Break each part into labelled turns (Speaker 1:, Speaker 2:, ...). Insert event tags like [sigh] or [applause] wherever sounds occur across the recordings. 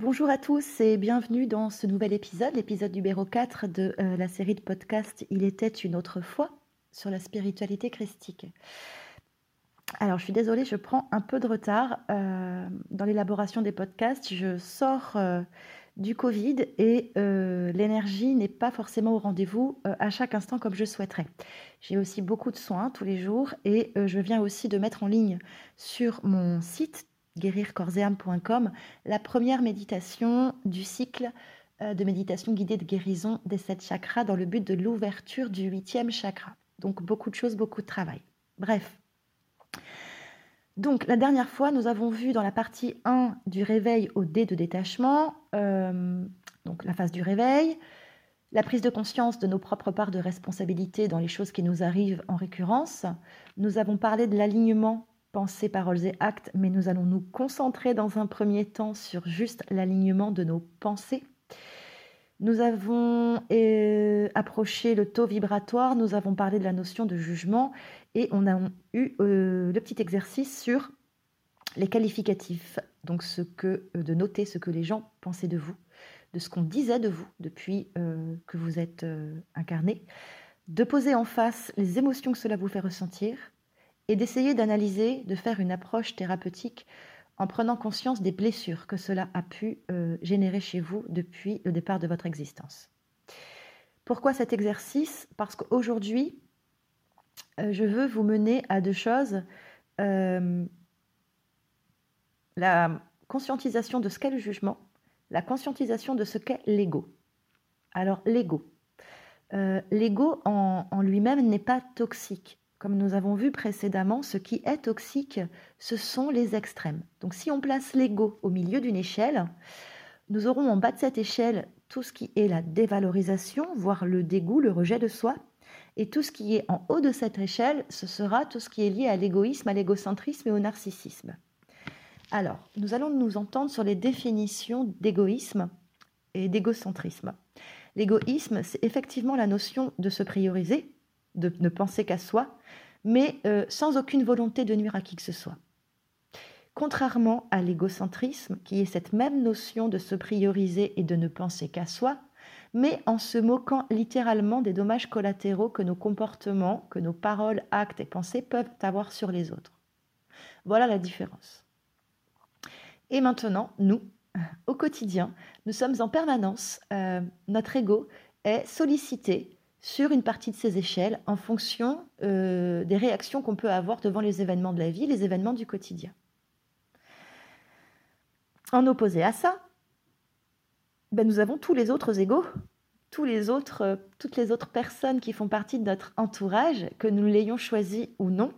Speaker 1: Bonjour à tous et bienvenue dans ce nouvel épisode, l'épisode numéro 4 de euh, la série de podcasts Il était une autre fois sur la spiritualité christique. Alors je suis désolée, je prends un peu de retard euh, dans l'élaboration des podcasts. Je sors euh, du Covid et l'énergie n'est pas forcément au rendez-vous à chaque instant comme je souhaiterais. J'ai aussi beaucoup de soins tous les jours et je viens aussi de mettre en ligne sur mon site guérircorséam.com, la première méditation du cycle euh, de méditation guidée de guérison des sept chakras dans le but de l'ouverture du huitième chakra. Donc beaucoup de choses, beaucoup de travail. Bref. Donc la dernière fois, nous avons vu dans la partie 1 du réveil au dé de détachement, euh, donc la phase du réveil, la prise de conscience de nos propres parts de responsabilité dans les choses qui nous arrivent en récurrence. Nous avons parlé de l'alignement paroles et actes, mais nous allons nous concentrer dans un premier temps sur juste l'alignement de nos pensées. Nous avons euh, approché le taux vibratoire, nous avons parlé de la notion de jugement et on a eu euh, le petit exercice sur les qualificatifs, donc ce que, euh, de noter ce que les gens pensaient de vous, de ce qu'on disait de vous depuis que vous êtes incarné, de poser en face les émotions que cela vous fait ressentir, et d'essayer d'analyser, de faire une approche thérapeutique en prenant conscience des blessures que cela a pu euh, générer chez vous depuis le départ de votre existence. Pourquoi cet exercice? Parce qu'aujourd'hui, euh, je veux vous mener à deux choses. Euh, la conscientisation de ce qu'est le jugement, la conscientisation de ce qu'est l'ego. Alors l'ego. l'ego en lui-même n'est pas toxique. Comme nous avons vu précédemment, ce qui est toxique, ce sont les extrêmes. Donc si on place l'ego au milieu d'une échelle, nous aurons en bas de cette échelle tout ce qui est la dévalorisation, voire le dégoût, le rejet de soi. Et tout ce qui est en haut de cette échelle, ce sera tout ce qui est lié à l'égoïsme, à l'égocentrisme et au narcissisme. Alors, nous allons nous entendre sur les définitions d'égoïsme et d'égocentrisme. L'égoïsme, c'est effectivement la notion de se prioriser, de ne penser qu'à soi, mais euh, sans aucune volonté de nuire à qui que ce soit. Contrairement à l'égocentrisme, qui est cette même notion de se prioriser et de ne penser qu'à soi, mais en se moquant littéralement des dommages collatéraux que nos comportements, que nos paroles, actes et pensées peuvent avoir sur les autres. Voilà la différence. Et maintenant, nous, au quotidien, nous sommes en permanence, euh, notre ego est sollicité sur une partie de ces échelles en fonction euh, des réactions qu'on peut avoir devant les événements de la vie, les événements du quotidien. En opposé à ça, ben nous avons tous les autres égaux, tous les autres, euh, toutes les autres personnes qui font partie de notre entourage, que nous l'ayons choisi ou non,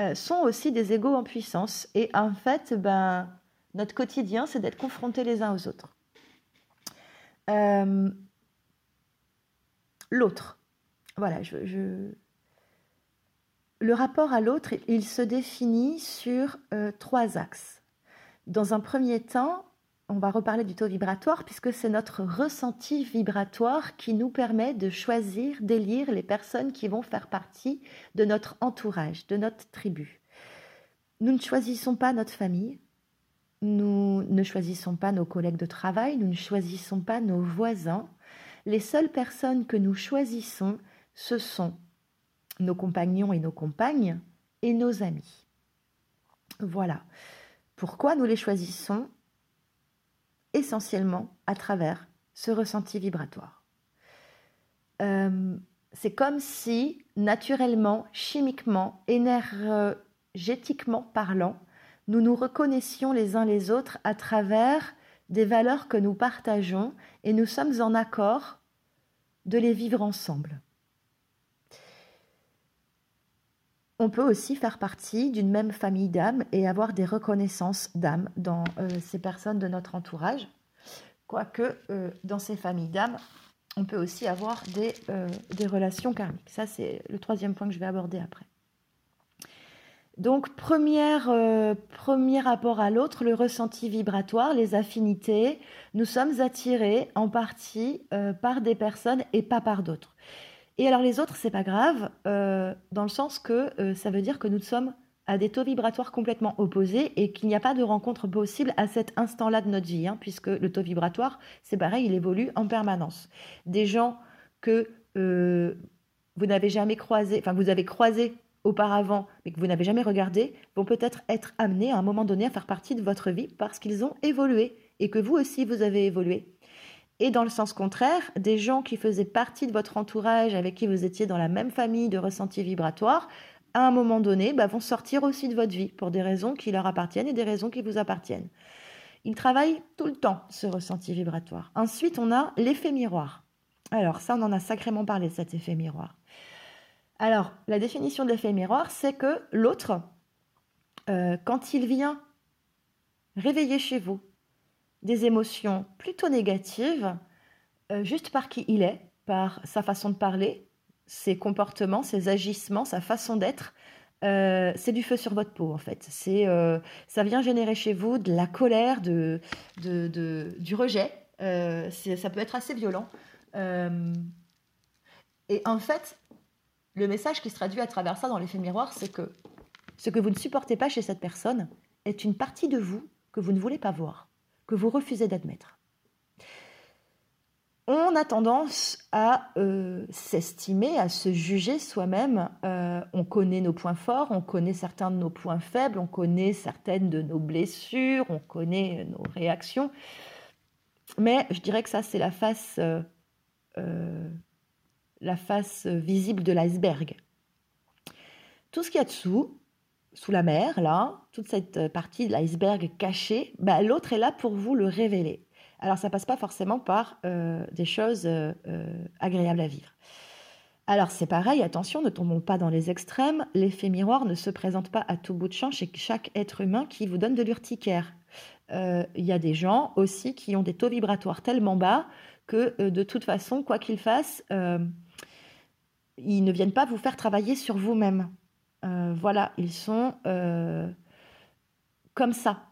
Speaker 1: euh, sont aussi des égaux en puissance. Et en fait, ben, notre quotidien, c'est d'être confrontés les uns aux autres. L'autre, voilà, je, le rapport à l'autre, il se définit sur euh, trois axes. Dans un premier temps, on va reparler du taux vibratoire puisque c'est notre ressenti vibratoire qui nous permet de choisir, d'élire les personnes qui vont faire partie de notre entourage, de notre tribu. Nous ne choisissons pas notre famille, nous ne choisissons pas nos collègues de travail, nous ne choisissons pas nos voisins. Les seules personnes que nous choisissons, ce sont nos compagnons et nos compagnes et nos amis. Voilà. Pourquoi nous les choisissons Essentiellement à travers ce ressenti vibratoire. Euh, c'est comme si, naturellement, chimiquement, énergétiquement parlant, nous nous reconnaissions les uns les autres à travers des valeurs que nous partageons et nous sommes en accord de les vivre ensemble. On peut aussi faire partie d'une même famille d'âmes et avoir des reconnaissances d'âmes dans euh, ces personnes de notre entourage. Quoique euh, dans ces familles d'âmes, on peut aussi avoir des, euh, des relations karmiques. Ça, c'est le troisième point que je vais aborder après. Donc, premier rapport à l'autre, le ressenti vibratoire, les affinités. Nous sommes attirés en partie par des personnes et pas par d'autres. Et alors les autres, c'est pas grave, euh, dans le sens que euh, ça veut dire que nous sommes à des taux vibratoires complètement opposés et qu'il n'y a pas de rencontre possible à cet instant-là de notre vie, hein, puisque le taux vibratoire, c'est pareil, il évolue en permanence. Des gens que euh, vous n'avez jamais croisés, enfin vous avez croisé auparavant, mais que vous n'avez jamais regardé, vont peut-être être amenés à un moment donné à faire partie de votre vie parce qu'ils ont évolué et que vous aussi vous avez évolué. Et dans le sens contraire, des gens qui faisaient partie de votre entourage, avec qui vous étiez dans la même famille de ressentis vibratoires, à un moment donné, bah, vont sortir aussi de votre vie pour des raisons qui leur appartiennent et des raisons qui vous appartiennent. Ils travaillent tout le temps, ce ressenti vibratoire. Ensuite, on a l'effet miroir. Alors, ça, on en a sacrément parlé, cet effet miroir. Alors, la définition de l'effet miroir, c'est que l'autre, euh, quand il vient réveiller chez vous des émotions plutôt négatives, euh, juste par qui il est, par sa façon de parler, ses comportements, ses agissements, sa façon d'être, euh, c'est du feu sur votre peau en fait. C'est, euh, ça vient générer chez vous de la colère, de, de, du rejet. Ça peut être assez violent. et en fait, le message qui se traduit à travers ça dans l'effet miroir, c'est que ce que vous ne supportez pas chez cette personne est une partie de vous que vous ne voulez pas voir, que vous refusez d'admettre on a tendance à euh, s'estimer, à se juger soi-même. Euh, on connaît nos points forts, on connaît certains de nos points faibles, on connaît certaines de nos blessures, on connaît nos réactions. Mais je dirais que ça, c'est la euh, la face visible de l'iceberg. Tout ce qu'il y a dessous, sous la mer, là, toute cette partie de l'iceberg cachée, bah, l'autre est là pour vous le révéler. Alors ça passe pas forcément par euh, des choses euh, euh, agréables à vivre. Alors c'est pareil, attention, ne tombons pas dans les extrêmes. L'effet miroir ne se présente pas à tout bout de champ chez chaque être humain qui vous donne de l'urticaire. Il y a des gens aussi qui ont des taux vibratoires tellement bas que de toute façon, quoi qu'ils fassent, ils ne viennent pas vous faire travailler sur vous-même. Voilà, ils sont comme ça.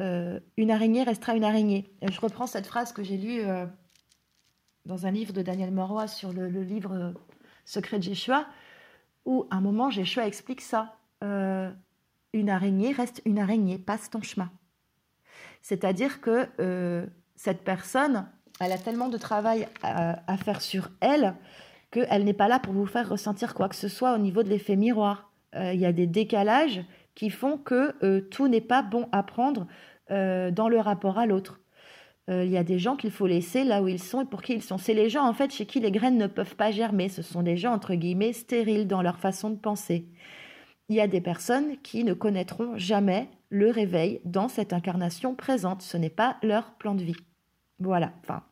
Speaker 1: Euh, une araignée restera une araignée. je reprends cette phrase que j'ai lue euh, dans un livre de Daniel Moroy sur le, livre euh, Secret de Jéshua, où à un moment Jéshua explique ça. une araignée reste une araignée, passe ton chemin. C'est-à-dire que cette personne, elle a tellement de travail à, faire sur elle qu'elle n'est pas là pour vous faire ressentir quoi que ce soit au niveau de l'effet miroir. Il y a des décalages qui font que tout n'est pas bon à prendre euh, dans le rapport à l'autre. Euh, il y a des gens qu'il faut laisser là où ils sont et pour qui ils sont. C'est les gens en fait chez qui les graines ne peuvent pas germer. Ce sont des gens entre guillemets stériles dans leur façon de penser. Il y a des personnes qui ne connaîtront jamais le réveil dans cette incarnation présente. Ce n'est pas leur plan de vie. Voilà. Enfin,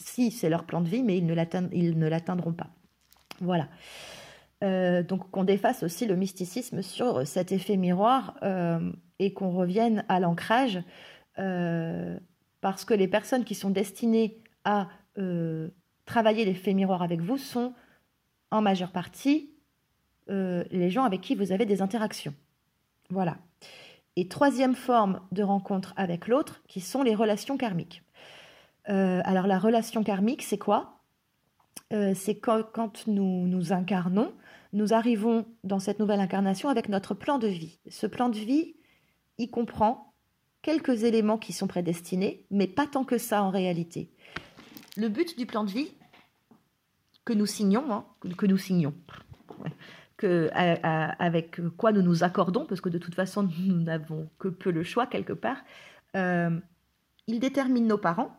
Speaker 1: si c'est leur plan de vie, mais ils ne l'atteindront pas. Voilà. Euh, donc qu'on défasse aussi le mysticisme sur cet effet miroir et qu'on revienne à l'ancrage, euh, parce que les personnes qui sont destinées à euh, travailler l'effet miroir avec vous sont en majeure partie euh, les gens avec qui vous avez des interactions. Voilà. Et troisième forme de rencontre avec l'autre, qui sont les relations karmiques. alors la relation karmique, c'est quoi? C'est quand, quand, nous nous incarnons, nous arrivons dans cette nouvelle incarnation avec notre plan de vie. Ce plan de vie, il comprend quelques éléments qui sont prédestinés, mais pas tant que ça en réalité. Le but du plan de vie que nous signons, hein, que nous signons, que, avec quoi nous nous accordons, parce que de toute façon [laughs] nous n'avons que peu le choix quelque part, euh, il détermine nos parents.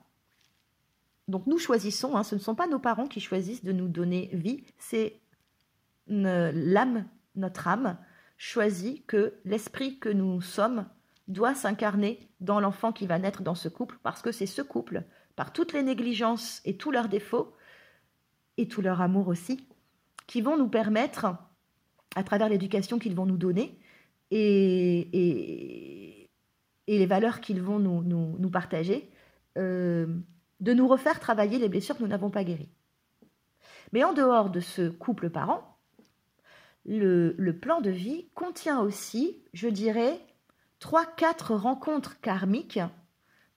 Speaker 1: Donc nous choisissons, hein, ce ne sont pas nos parents qui choisissent de nous donner vie, c'est l'âme, notre âme, choisit que l'esprit que nous sommes doit s'incarner dans l'enfant qui va naître dans ce couple, parce que c'est ce couple, par toutes les négligences et tous leurs défauts, et tout leur amour aussi, qui vont nous permettre, à travers l'éducation qu'ils vont nous donner, et, les valeurs qu'ils vont nous, nous, partager, euh, de nous refaire travailler les blessures que nous n'avons pas guéries. Mais en dehors de ce couple parent, le, plan de vie contient aussi, je dirais, trois, quatre rencontres karmiques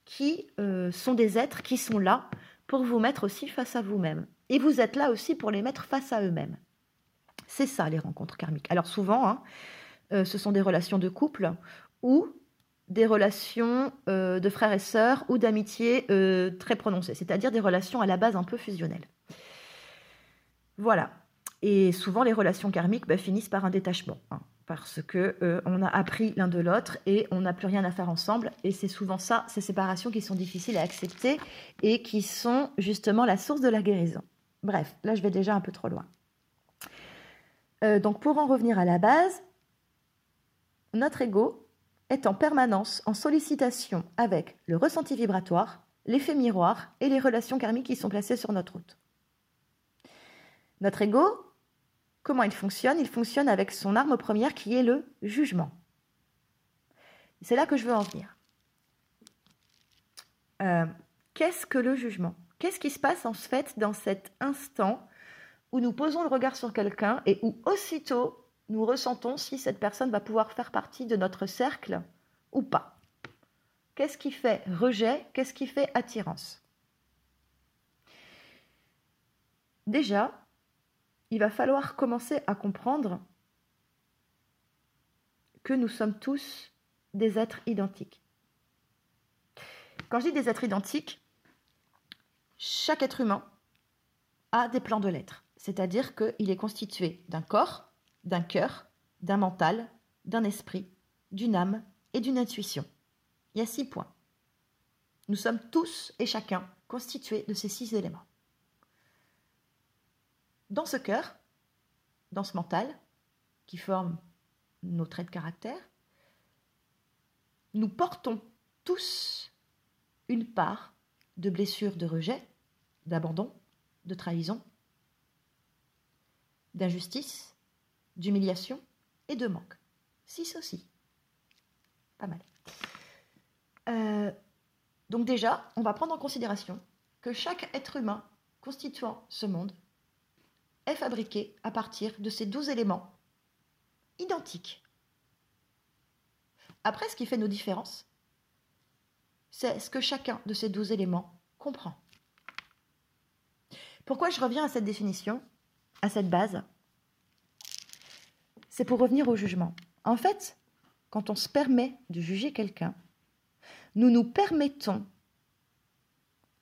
Speaker 1: qui euh, sont des êtres qui sont là pour vous mettre aussi face à vous-même. Et vous êtes là aussi pour les mettre face à eux-mêmes. C'est ça les rencontres karmiques. Alors souvent, hein, euh, ce sont des relations de couple ou des relations euh, de frères et sœurs ou d'amitié euh, très prononcées, c'est-à-dire des relations à la base un peu fusionnelles. Voilà. Et souvent, les relations karmiques bah, finissent par un détachement, hein, parce que on a appris l'un de l'autre et on n'a plus rien à faire ensemble. Et c'est souvent ça, ces séparations qui sont difficiles à accepter et qui sont justement la source de la guérison. Bref, là, je vais déjà un peu trop loin. donc, pour en revenir à la base, notre ego est en permanence en sollicitation avec le ressenti vibratoire, l'effet miroir et les relations karmiques qui sont placées sur notre route. Notre ego, comment il fonctionne? Il fonctionne avec son arme première qui est le jugement. C'est là que je veux en venir. Euh, qu'est-ce que le jugement? Qu'est-ce qui se passe en fait dans cet instant où nous posons le regard sur quelqu'un et où aussitôt nous ressentons si cette personne va pouvoir faire partie de notre cercle ou pas. Qu'est-ce qui fait rejet? Qu'est-ce qui fait attirance? Déjà, il va falloir commencer à comprendre que nous sommes tous des êtres identiques. Quand je dis des êtres identiques, chaque être humain a des plans de l'être, c'est-à-dire qu'il est constitué d'un corps, d'un cœur, d'un mental, d'un esprit, d'une âme et d'une intuition. Il y a six points. Nous sommes tous et chacun constitués de ces six éléments. Dans ce cœur, dans ce mental, qui forme nos traits de caractère, nous portons tous une part de blessures de rejet, d'abandon, de trahison, d'injustice, d'humiliation et de manque. Six aussi. Pas mal. Euh, donc déjà, on va prendre en considération que chaque être humain constituant ce monde est fabriqué à partir de ces douze éléments identiques. Après, ce qui fait nos différences, c'est ce que chacun de ces douze éléments comprend. Pourquoi je reviens à cette définition, à cette base? C'est pour revenir au jugement. En fait, quand on se permet de juger quelqu'un, nous nous permettons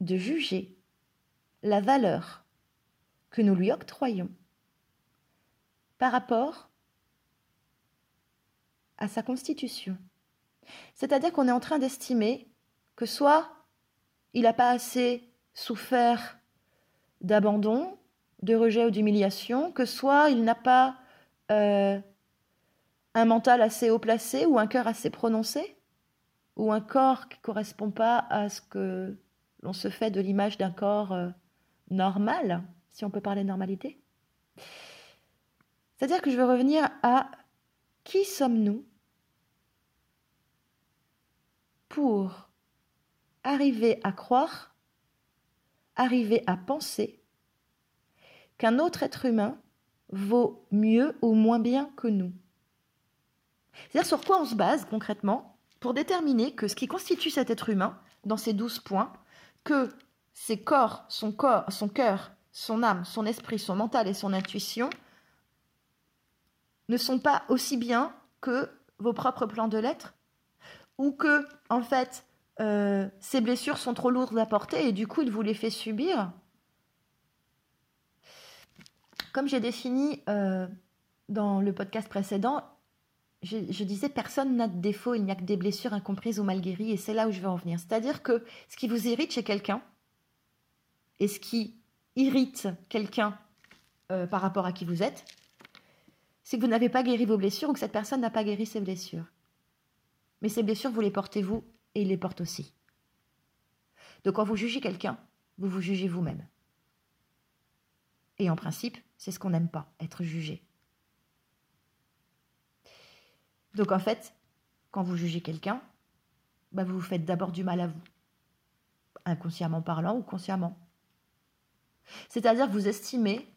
Speaker 1: de juger la valeur que nous lui octroyons par rapport à sa constitution. C'est-à-dire qu'on est en train d'estimer que soit il n'a pas assez souffert d'abandon, de rejet ou d'humiliation, que soit il n'a pas euh, un mental assez haut placé ou un cœur assez prononcé Ou un corps qui ne correspond pas à ce que l'on se fait de l'image d'un corps euh, normal, si on peut parler de normalité. C'est-à-dire que je veux revenir à qui sommes-nous pour arriver à croire, arriver à penser qu'un autre être humain vaut mieux ou moins bien que nous. C'est-à-dire sur quoi on se base concrètement pour déterminer que ce qui constitue cet être humain, dans ces douze points, que ses corps, son corps, son cœur, son âme, son esprit, son mental et son intuition ne sont pas aussi bien que vos propres plans de l'être ou que, en fait, euh, ces blessures sont trop lourdes à porter et du coup, il vous les fait subir comme j'ai défini euh, dans le podcast précédent, je, disais personne n'a de défaut, il n'y a que des blessures incomprises ou mal guéries, et c'est là où je veux en venir. C'est-à-dire que ce qui vous irrite chez quelqu'un, et ce qui irrite quelqu'un euh, par rapport à qui vous êtes, c'est que vous n'avez pas guéri vos blessures ou que cette personne n'a pas guéri ses blessures. Mais ces blessures, vous les portez vous et il les porte aussi. Donc quand vous jugez quelqu'un, vous vous jugez vous-même. Et en principe, c'est ce qu'on n'aime pas, être jugé. Donc en fait, quand vous jugez quelqu'un, bah vous vous faites d'abord du mal à vous, inconsciemment parlant ou consciemment. C'est-à-dire que vous estimez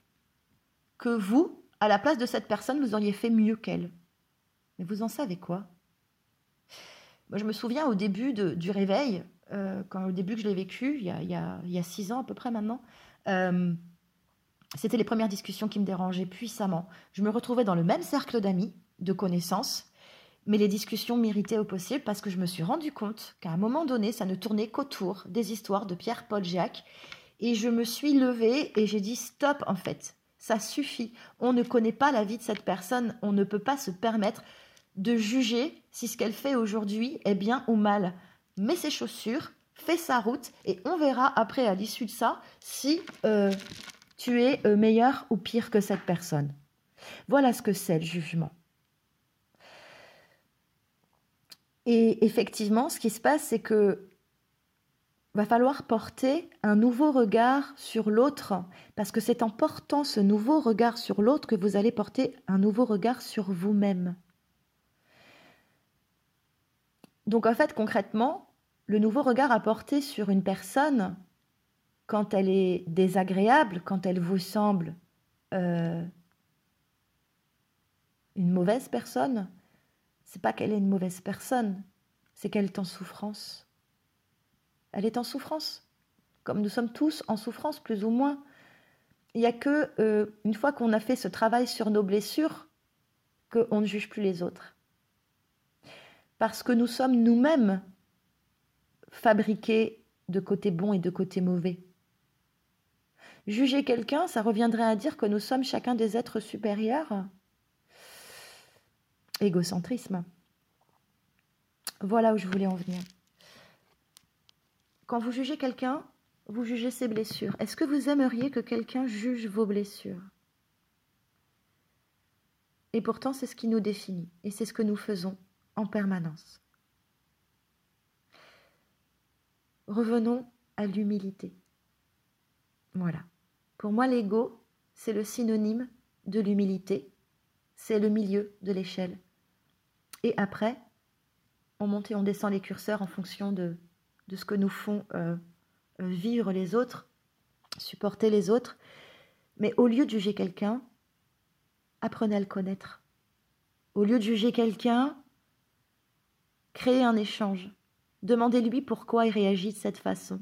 Speaker 1: que vous, à la place de cette personne, vous auriez fait mieux qu'elle. Mais vous en savez quoi? Moi, je me souviens au début du réveil, euh, quand au début que je l'ai vécu, il y, a, il, y a, six ans à peu près maintenant, euh, c'était les premières discussions qui me dérangeaient puissamment. Je me retrouvais dans le même cercle d'amis, de connaissances, mais les discussions m'irritaient au possible parce que je me suis rendu compte qu'à un moment donné, ça ne tournait qu'autour des histoires de Pierre, Paul, Jacques. Et je me suis levée et j'ai dit stop en fait, ça suffit. On ne connaît pas la vie de cette personne, on ne peut pas se permettre de juger si ce qu'elle fait aujourd'hui est bien ou mal. Mets ses chaussures, fais sa route et on verra après à l'issue de ça si euh, tu es euh, meilleur ou pire que cette personne. Voilà ce que c'est le jugement. Et effectivement, ce qui se passe, c'est que va falloir porter un nouveau regard sur l'autre, parce que c'est en portant ce nouveau regard sur l'autre que vous allez porter un nouveau regard sur vous-même. Donc en fait, concrètement, le nouveau regard à porter sur une personne, quand elle est désagréable, quand elle vous semble euh, une mauvaise personne, c'est pas qu'elle est une mauvaise personne, c'est qu'elle est en souffrance. Elle est en souffrance, comme nous sommes tous en souffrance plus ou moins. Il n'y a que euh, une fois qu'on a fait ce travail sur nos blessures qu'on ne juge plus les autres. Parce que nous sommes nous-mêmes fabriqués de côté bon et de côté mauvais. Juger quelqu'un, ça reviendrait à dire que nous sommes chacun des êtres supérieurs Égocentrisme. Voilà où je voulais en venir. Quand vous jugez quelqu'un, vous jugez ses blessures. Est-ce que vous aimeriez que quelqu'un juge vos blessures? Et pourtant, c'est ce qui nous définit et c'est ce que nous faisons en permanence. Revenons à l'humilité. Voilà. Pour moi, l'ego, c'est le synonyme de l'humilité. C'est le milieu de l'échelle. Et après, on monte et on descend les curseurs en fonction de, de ce que nous font euh, euh, vivre les autres, supporter les autres. Mais au lieu de juger quelqu'un, apprenez à le connaître. Au lieu de juger quelqu'un, créez un échange. Demandez-lui pourquoi il réagit de cette façon.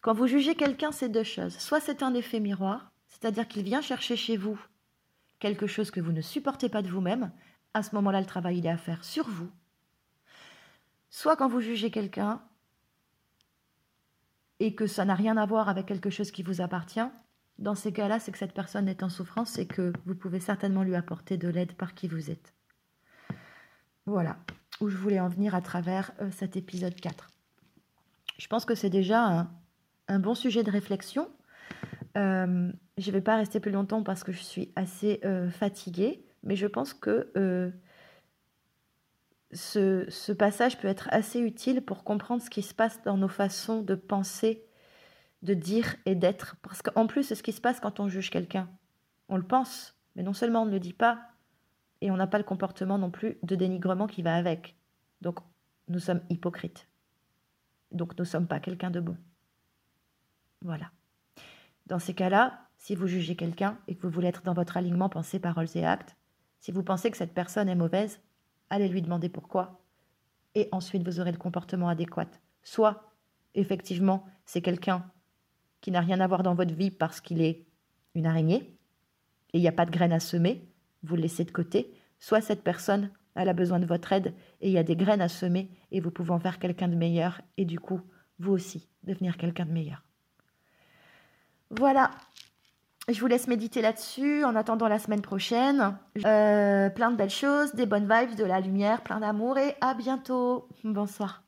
Speaker 1: Quand vous jugez quelqu'un, c'est deux choses. Soit c'est un effet miroir, c'est-à-dire qu'il vient chercher chez vous quelque chose que vous ne supportez pas de vous-même, à ce moment-là, le travail, il est à faire sur vous. Soit quand vous jugez quelqu'un et que ça n'a rien à voir avec quelque chose qui vous appartient, dans ces cas-là, c'est que cette personne est en souffrance et que vous pouvez certainement lui apporter de l'aide par qui vous êtes. Voilà où je voulais en venir à travers euh, cet épisode 4. Je pense que c'est déjà un, bon sujet de réflexion. Euh, je ne vais pas rester plus longtemps parce que je suis assez euh, fatiguée mais je pense que euh, ce, passage peut être assez utile pour comprendre ce qui se passe dans nos façons de penser, de dire et d'être. Parce qu'en plus, c'est ce qui se passe quand on juge quelqu'un. On le pense, mais non seulement on ne le dit pas, et on n'a pas le comportement non plus de dénigrement qui va avec. Donc, nous sommes hypocrites. Donc, nous ne sommes pas quelqu'un de bon. Voilà. Dans ces cas-là, si vous jugez quelqu'un et que vous voulez être dans votre alignement pensée, paroles et actes, si vous pensez que cette personne est mauvaise, allez lui demander pourquoi. Et ensuite, vous aurez le comportement adéquat. Soit, effectivement, c'est quelqu'un qui n'a rien à voir dans votre vie parce qu'il est une araignée et il n'y a pas de graines à semer, vous le laissez de côté. Soit cette personne, elle a besoin de votre aide et il y a des graines à semer et vous pouvez en faire quelqu'un de meilleur et du coup, vous aussi, devenir quelqu'un de meilleur. Voilà, je vous laisse méditer là-dessus en attendant la semaine prochaine. Euh, plein de belles choses, des bonnes vibes, de la lumière, plein d'amour et à bientôt. Bonsoir.